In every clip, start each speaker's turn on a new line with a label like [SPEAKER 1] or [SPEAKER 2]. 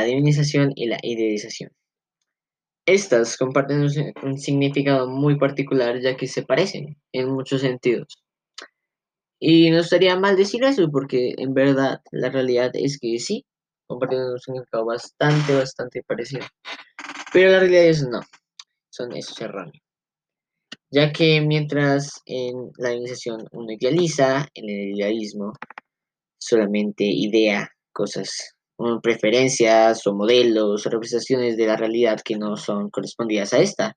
[SPEAKER 1] la divinización y la idealización. Estas comparten un, significado muy particular ya que se parecen en muchos sentidos. Y no estaría mal decir eso porque en verdad la realidad es que sí, comparten un significado bastante, bastante parecido. Pero la realidad es no, son esos erróneos. Ya que mientras en la iniciación uno idealiza, en el idealismo solamente idea cosas, preferencias o modelos o representaciones de la realidad que no son correspondidas a esta.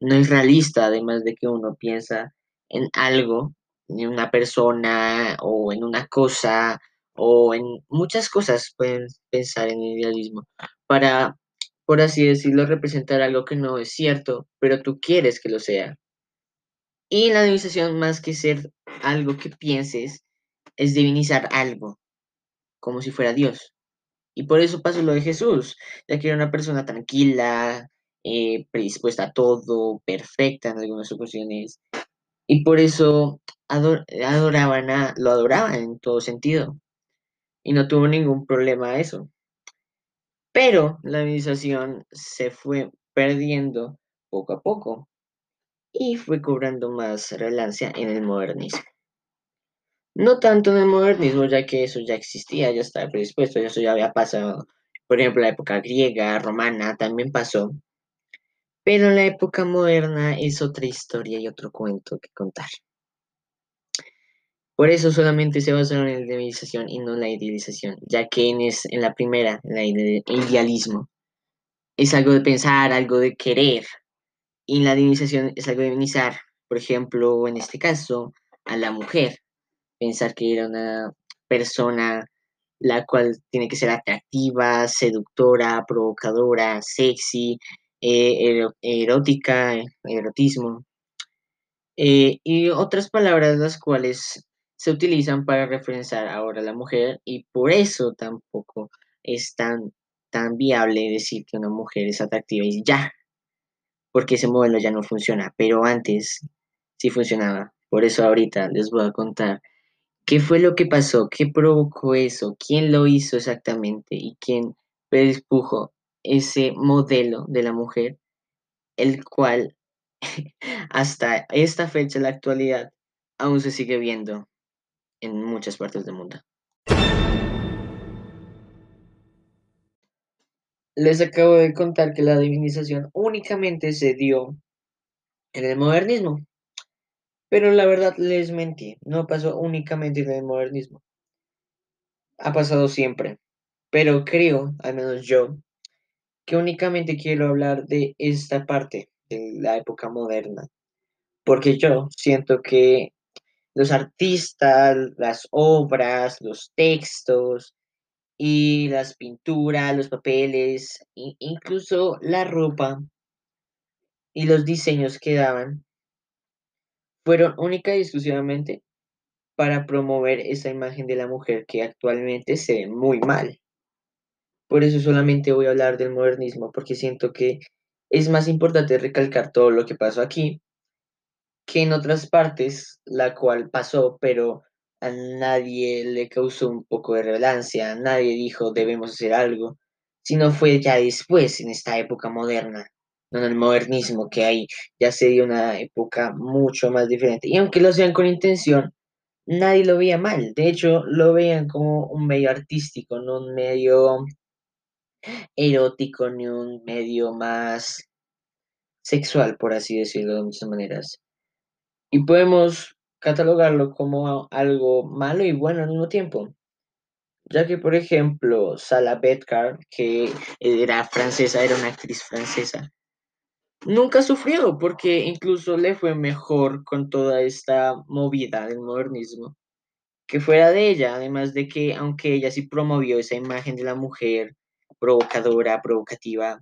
[SPEAKER 1] No es realista, además de que uno piensa en algo, en una persona o en una cosa o en muchas cosas pueden pensar en idealismo para, por así decirlo, representar algo que no es cierto, pero tú quieres que lo sea. Y la divinización, más que ser algo que pienses, es divinizar algo, como si fuera Dios. Y por eso pasó lo de Jesús, ya que era una persona tranquila, eh, predispuesta a todo, perfecta en algunas ocasiones. Y por eso adoraban a, lo adoraban en todo sentido. Y no tuvo ningún problema eso. Pero la administración se fue perdiendo poco a poco y fue cobrando más relevancia en el modernismo. No tanto en el modernismo, ya que eso ya existía, ya estaba predispuesto, eso ya había pasado. Por ejemplo, la época griega, romana, también pasó. Pero la época moderna es otra historia y otro cuento que contar. Por eso solamente se basaron en la idealización y no en la idealización, ya que en, es, en la primera, la idealismo, es algo de pensar, algo de querer, y en la idealización es algo de divinizar, por ejemplo, en este caso, a la mujer, pensar que era una persona la cual tiene que ser atractiva, seductora, provocadora, sexy, eh, erótica, erotismo, eh, y otras palabras las cuales se utilizan para referenciar ahora a la mujer y por eso tampoco es tan, tan viable decir que una mujer es atractiva y ya, porque ese modelo ya no funciona, pero antes sí funcionaba. Por eso ahorita les voy a contar ¿Qué fue lo que pasó? ¿Qué provocó eso? ¿Quién lo hizo exactamente? ¿Y quién predispuso ese modelo de la mujer, el cual hasta esta fecha, la actualidad, aún se sigue viendo en muchas partes del mundo? Les acabo de contar que la divinización únicamente se dio en el modernismo. Pero la verdad les mentí, no pasó únicamente en el modernismo. Ha pasado siempre. Pero creo, al menos yo, que únicamente quiero hablar de esta parte de la época moderna. Porque yo siento que los artistas, las obras, los textos y las pinturas, los papeles, incluso la ropa y los diseños que daban fueron única y exclusivamente para promover esa imagen de la mujer que actualmente se ve muy mal. Por eso solamente voy a hablar del modernismo, porque siento que es más importante recalcar todo lo que pasó aquí que en otras partes, la cual pasó, pero a nadie le causó un poco de relevancia, nadie dijo debemos hacer algo, sino fue ya después, en esta época moderna, en el modernismo que hay, ya se dio una época mucho más diferente. Y aunque lo hacían con intención, nadie lo veía mal. De hecho, lo veían como un medio artístico, no un medio erótico, ni un medio más sexual, por así decirlo de muchas maneras. Y podemos catalogarlo como algo malo y bueno al mismo tiempo. Ya que, por ejemplo, Sala Bedcar, que era francesa, era una actriz francesa, nunca sufrió porque incluso le fue mejor con toda esta movida del modernismo que fuera de ella, además de que aunque ella sí promovió esa imagen de la mujer provocadora, provocativa,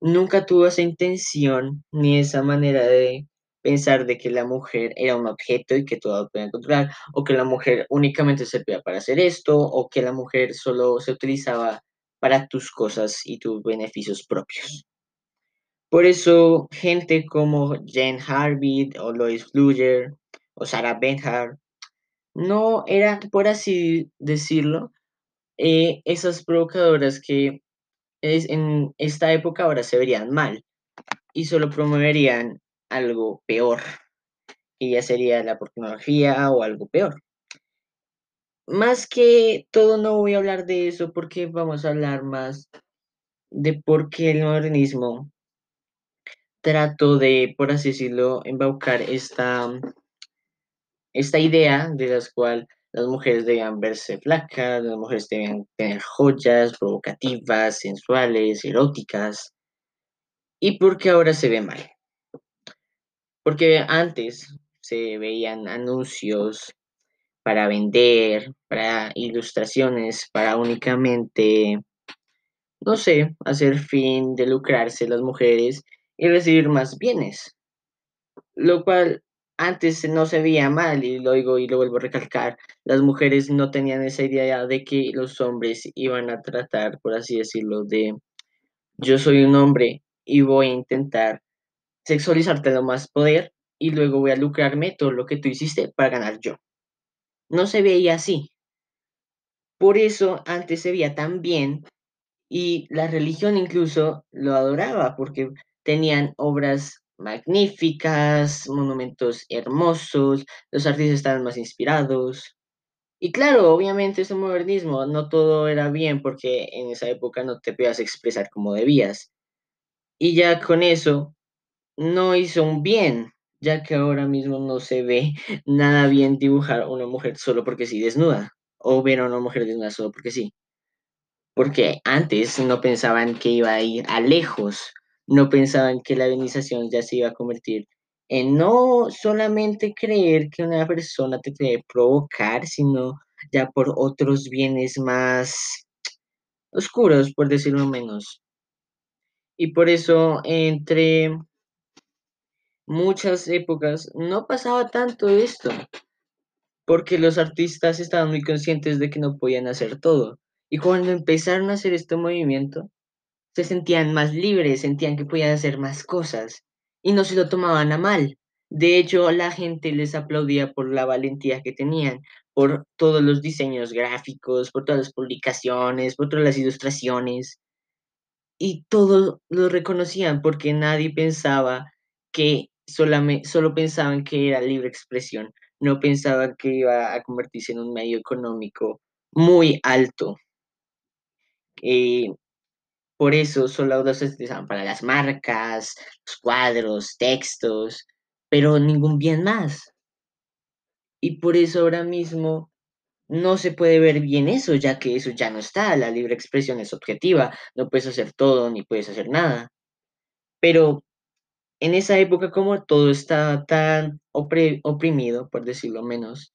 [SPEAKER 1] nunca tuvo esa intención ni esa manera de pensar de que la mujer era un objeto y que todo podía controlar, o que la mujer únicamente servía para hacer esto, o que la mujer solo se utilizaba para tus cosas y tus beneficios propios. Por eso, gente como Jane Harvey o Lois Fluger o Sarah Benhart no eran, por así decirlo, eh, esas provocadoras que es, en esta época ahora se verían mal y solo promoverían algo peor, que ya sería la pornografía o algo peor. Más que todo no voy a hablar de eso porque vamos a hablar más de por qué el modernismo trató de, por así decirlo, embaucar esta, esta idea de las cual las mujeres debían verse flacas, las mujeres debían tener joyas provocativas, sensuales, eróticas, y por qué ahora se ve mal. Porque antes se veían anuncios para vender, para ilustraciones, para únicamente, no sé, hacer fin de lucrarse las mujeres y recibir más bienes. Lo cual antes no se veía mal, y lo digo y lo vuelvo a recalcar, las mujeres no tenían esa idea de que los hombres iban a tratar, por así decirlo, de yo soy un hombre y voy a intentar sexualizarte lo más poder y luego voy a lucrarme todo lo que tú hiciste para ganar yo. No se veía así. Por eso antes se veía tan bien y la religión incluso lo adoraba porque tenían obras magníficas, monumentos hermosos, los artistas estaban más inspirados. Y claro, obviamente ese modernismo no todo era bien porque en esa época no te podías expresar como debías. Y ya con eso no hizo un bien, ya que ahora mismo no se ve nada bien dibujar a una mujer solo porque sí desnuda, o ver a una mujer desnuda solo porque sí. Porque antes no pensaban que iba a ir a lejos, no pensaban que la venización ya se iba a convertir en no solamente creer que una persona te puede provocar, sino ya por otros bienes más oscuros, por decirlo menos. Y por eso entre muchas épocas no pasaba tanto esto, porque los artistas estaban muy conscientes de que no podían hacer todo. Y cuando empezaron a hacer este movimiento, se sentían más libres, sentían que podían hacer más cosas y no se lo tomaban a mal. De hecho, la gente les aplaudía por la valentía que tenían, por todos los diseños gráficos, por todas las publicaciones, por todas las ilustraciones. Y todos lo reconocían porque nadie pensaba que solamente, solo pensaban que era libre expresión, no pensaban que iba a convertirse en un medio económico muy alto. Eh, por eso solo se utilizaban para las marcas, los cuadros, textos, pero ningún bien más. Y por eso ahora mismo no se puede ver bien eso, ya que eso ya no está, la libre expresión es objetiva, no puedes hacer todo ni puedes hacer nada. Pero en esa época, como todo estaba tan oprimido, por decirlo menos,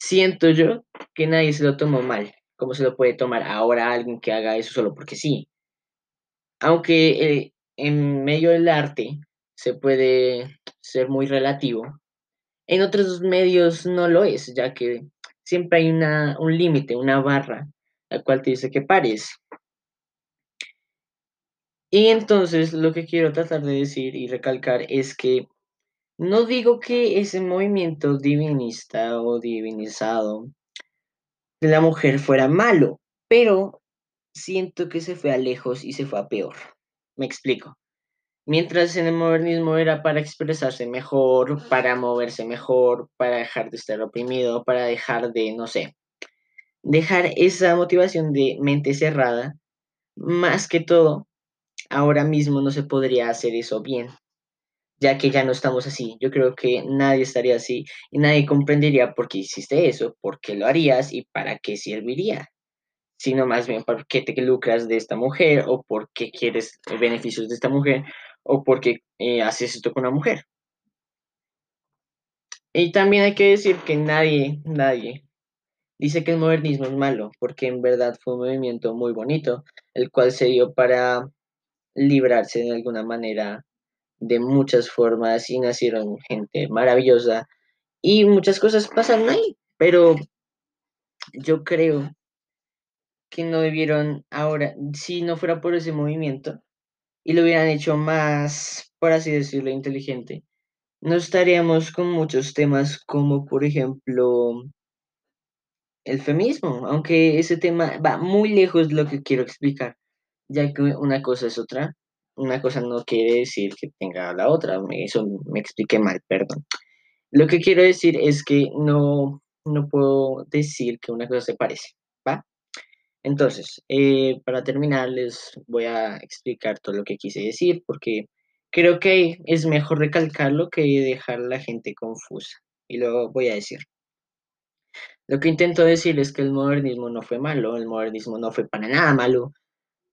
[SPEAKER 1] siento yo que nadie se lo tomó mal, como se lo puede tomar ahora alguien que haga eso solo porque sí. Aunque eh, en medio del arte se puede ser muy relativo, en otros medios no lo es, ya que siempre hay una, un límite, una barra, la cual te dice que pares. Y entonces lo que quiero tratar de decir y recalcar es que no digo que ese movimiento divinista o divinizado de la mujer fuera malo, pero siento que se fue a lejos y se fue a peor. Me explico. Mientras en el modernismo era para expresarse mejor, para moverse mejor, para dejar de estar oprimido, para dejar de, no sé, dejar esa motivación de mente cerrada, más que todo, ahora mismo no se podría hacer eso bien, ya que ya no estamos así. Yo creo que nadie estaría así y nadie comprendería por qué hiciste eso, por qué lo harías y para qué serviría, sino más bien por qué te lucras de esta mujer o por qué quieres beneficios de esta mujer o por qué eh, haces esto con una mujer. Y también hay que decir que nadie, nadie dice que el modernismo es malo, porque en verdad fue un movimiento muy bonito, el cual se dio para librarse de alguna manera de muchas formas y nacieron gente maravillosa y muchas cosas pasaron ahí, pero yo creo que no debieron ahora, si no fuera por ese movimiento y lo hubieran hecho más, por así decirlo, inteligente, no estaríamos con muchos temas como, por ejemplo, el feminismo, aunque ese tema va muy lejos de lo que quiero explicar. ya que una cosa es otra. Una cosa no quiere decir que tenga la otra. Eso me expliqué mal, perdón. Lo que quiero decir es que no, no puedo decir que una cosa se parece. Entonces, eh, para terminar, les voy a explicar todo lo que quise decir, porque creo que es mejor recalcarlo que dejar a la gente confusa. Y lo voy a decir. Lo que intento decir es que el modernismo no fue malo, el modernismo no fue para nada malo,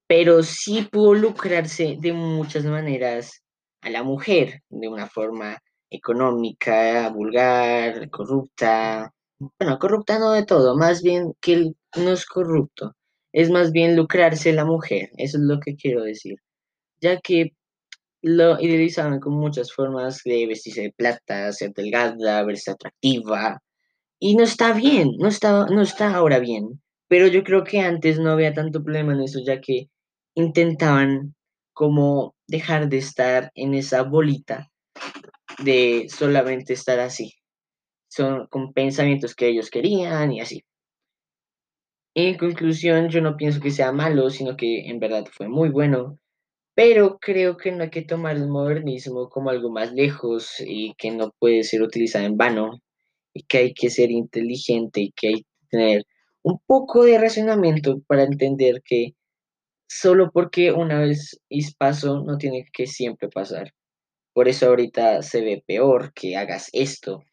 [SPEAKER 1] pero sí pudo lucrarse de muchas maneras a la mujer, de una forma económica, vulgar, corrupta. Bueno, corrupta no de todo, más bien que él no es corrupto, es más bien lucrarse la mujer, eso es lo que quiero decir, ya que lo idealizaban con muchas formas de vestirse de plata, ser delgada, verse atractiva, y no está bien, no está, no está ahora bien. Pero yo creo que antes no había tanto problema en eso, ya que intentaban como dejar de estar en esa bolita de solamente estar así. Son con pensamientos que ellos querían y así. En conclusión, yo no pienso que sea malo, sino que en verdad fue muy bueno. Pero creo que no hay que tomar el modernismo como algo más lejos y que no puede ser utilizado en vano y que hay que ser inteligente y que hay que tener un poco de razonamiento para entender que solo porque una vez pasó no tiene que siempre pasar. Por eso ahorita se ve peor que hagas esto.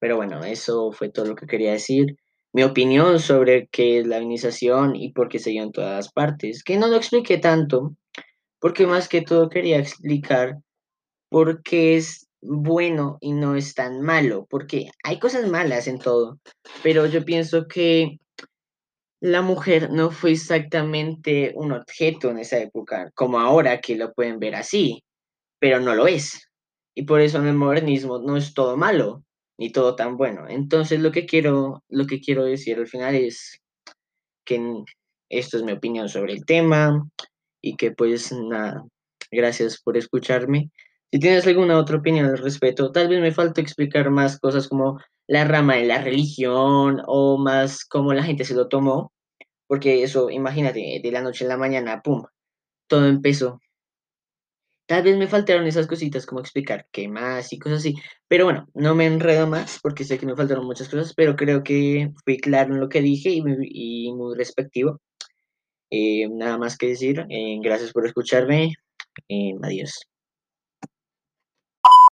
[SPEAKER 1] Pero bueno, eso fue todo lo que quería decir. Mi opinión sobre qué es la organización y por qué se dio en todas partes, que no lo expliqué tanto, porque más que todo quería explicar por qué es bueno y no es tan malo, porque hay cosas malas en todo, pero yo pienso que la mujer no fue exactamente un objeto en esa época, como ahora que lo pueden ver así, pero no lo es. Y por eso en el modernismo no es todo malo, ni todo tan bueno. Entonces lo que quiero, lo que quiero decir al final es que esto es mi opinión sobre el tema y que pues nada, gracias por escucharme. Si tienes alguna otra opinión al respecto, tal vez me falta explicar más cosas como la rama de la religión o más cómo la gente se lo tomó, porque eso, imagínate, de la noche a la mañana, ¡pum!, todo empezó. Tal vez me faltaron esas cositas como explicar qué más y cosas así, pero bueno, no me enredo más porque sé que me faltaron muchas cosas, pero creo que fui claro en lo que dije y muy, respectivo. Eh, nada más que decir, eh, gracias por escucharme, eh, adiós.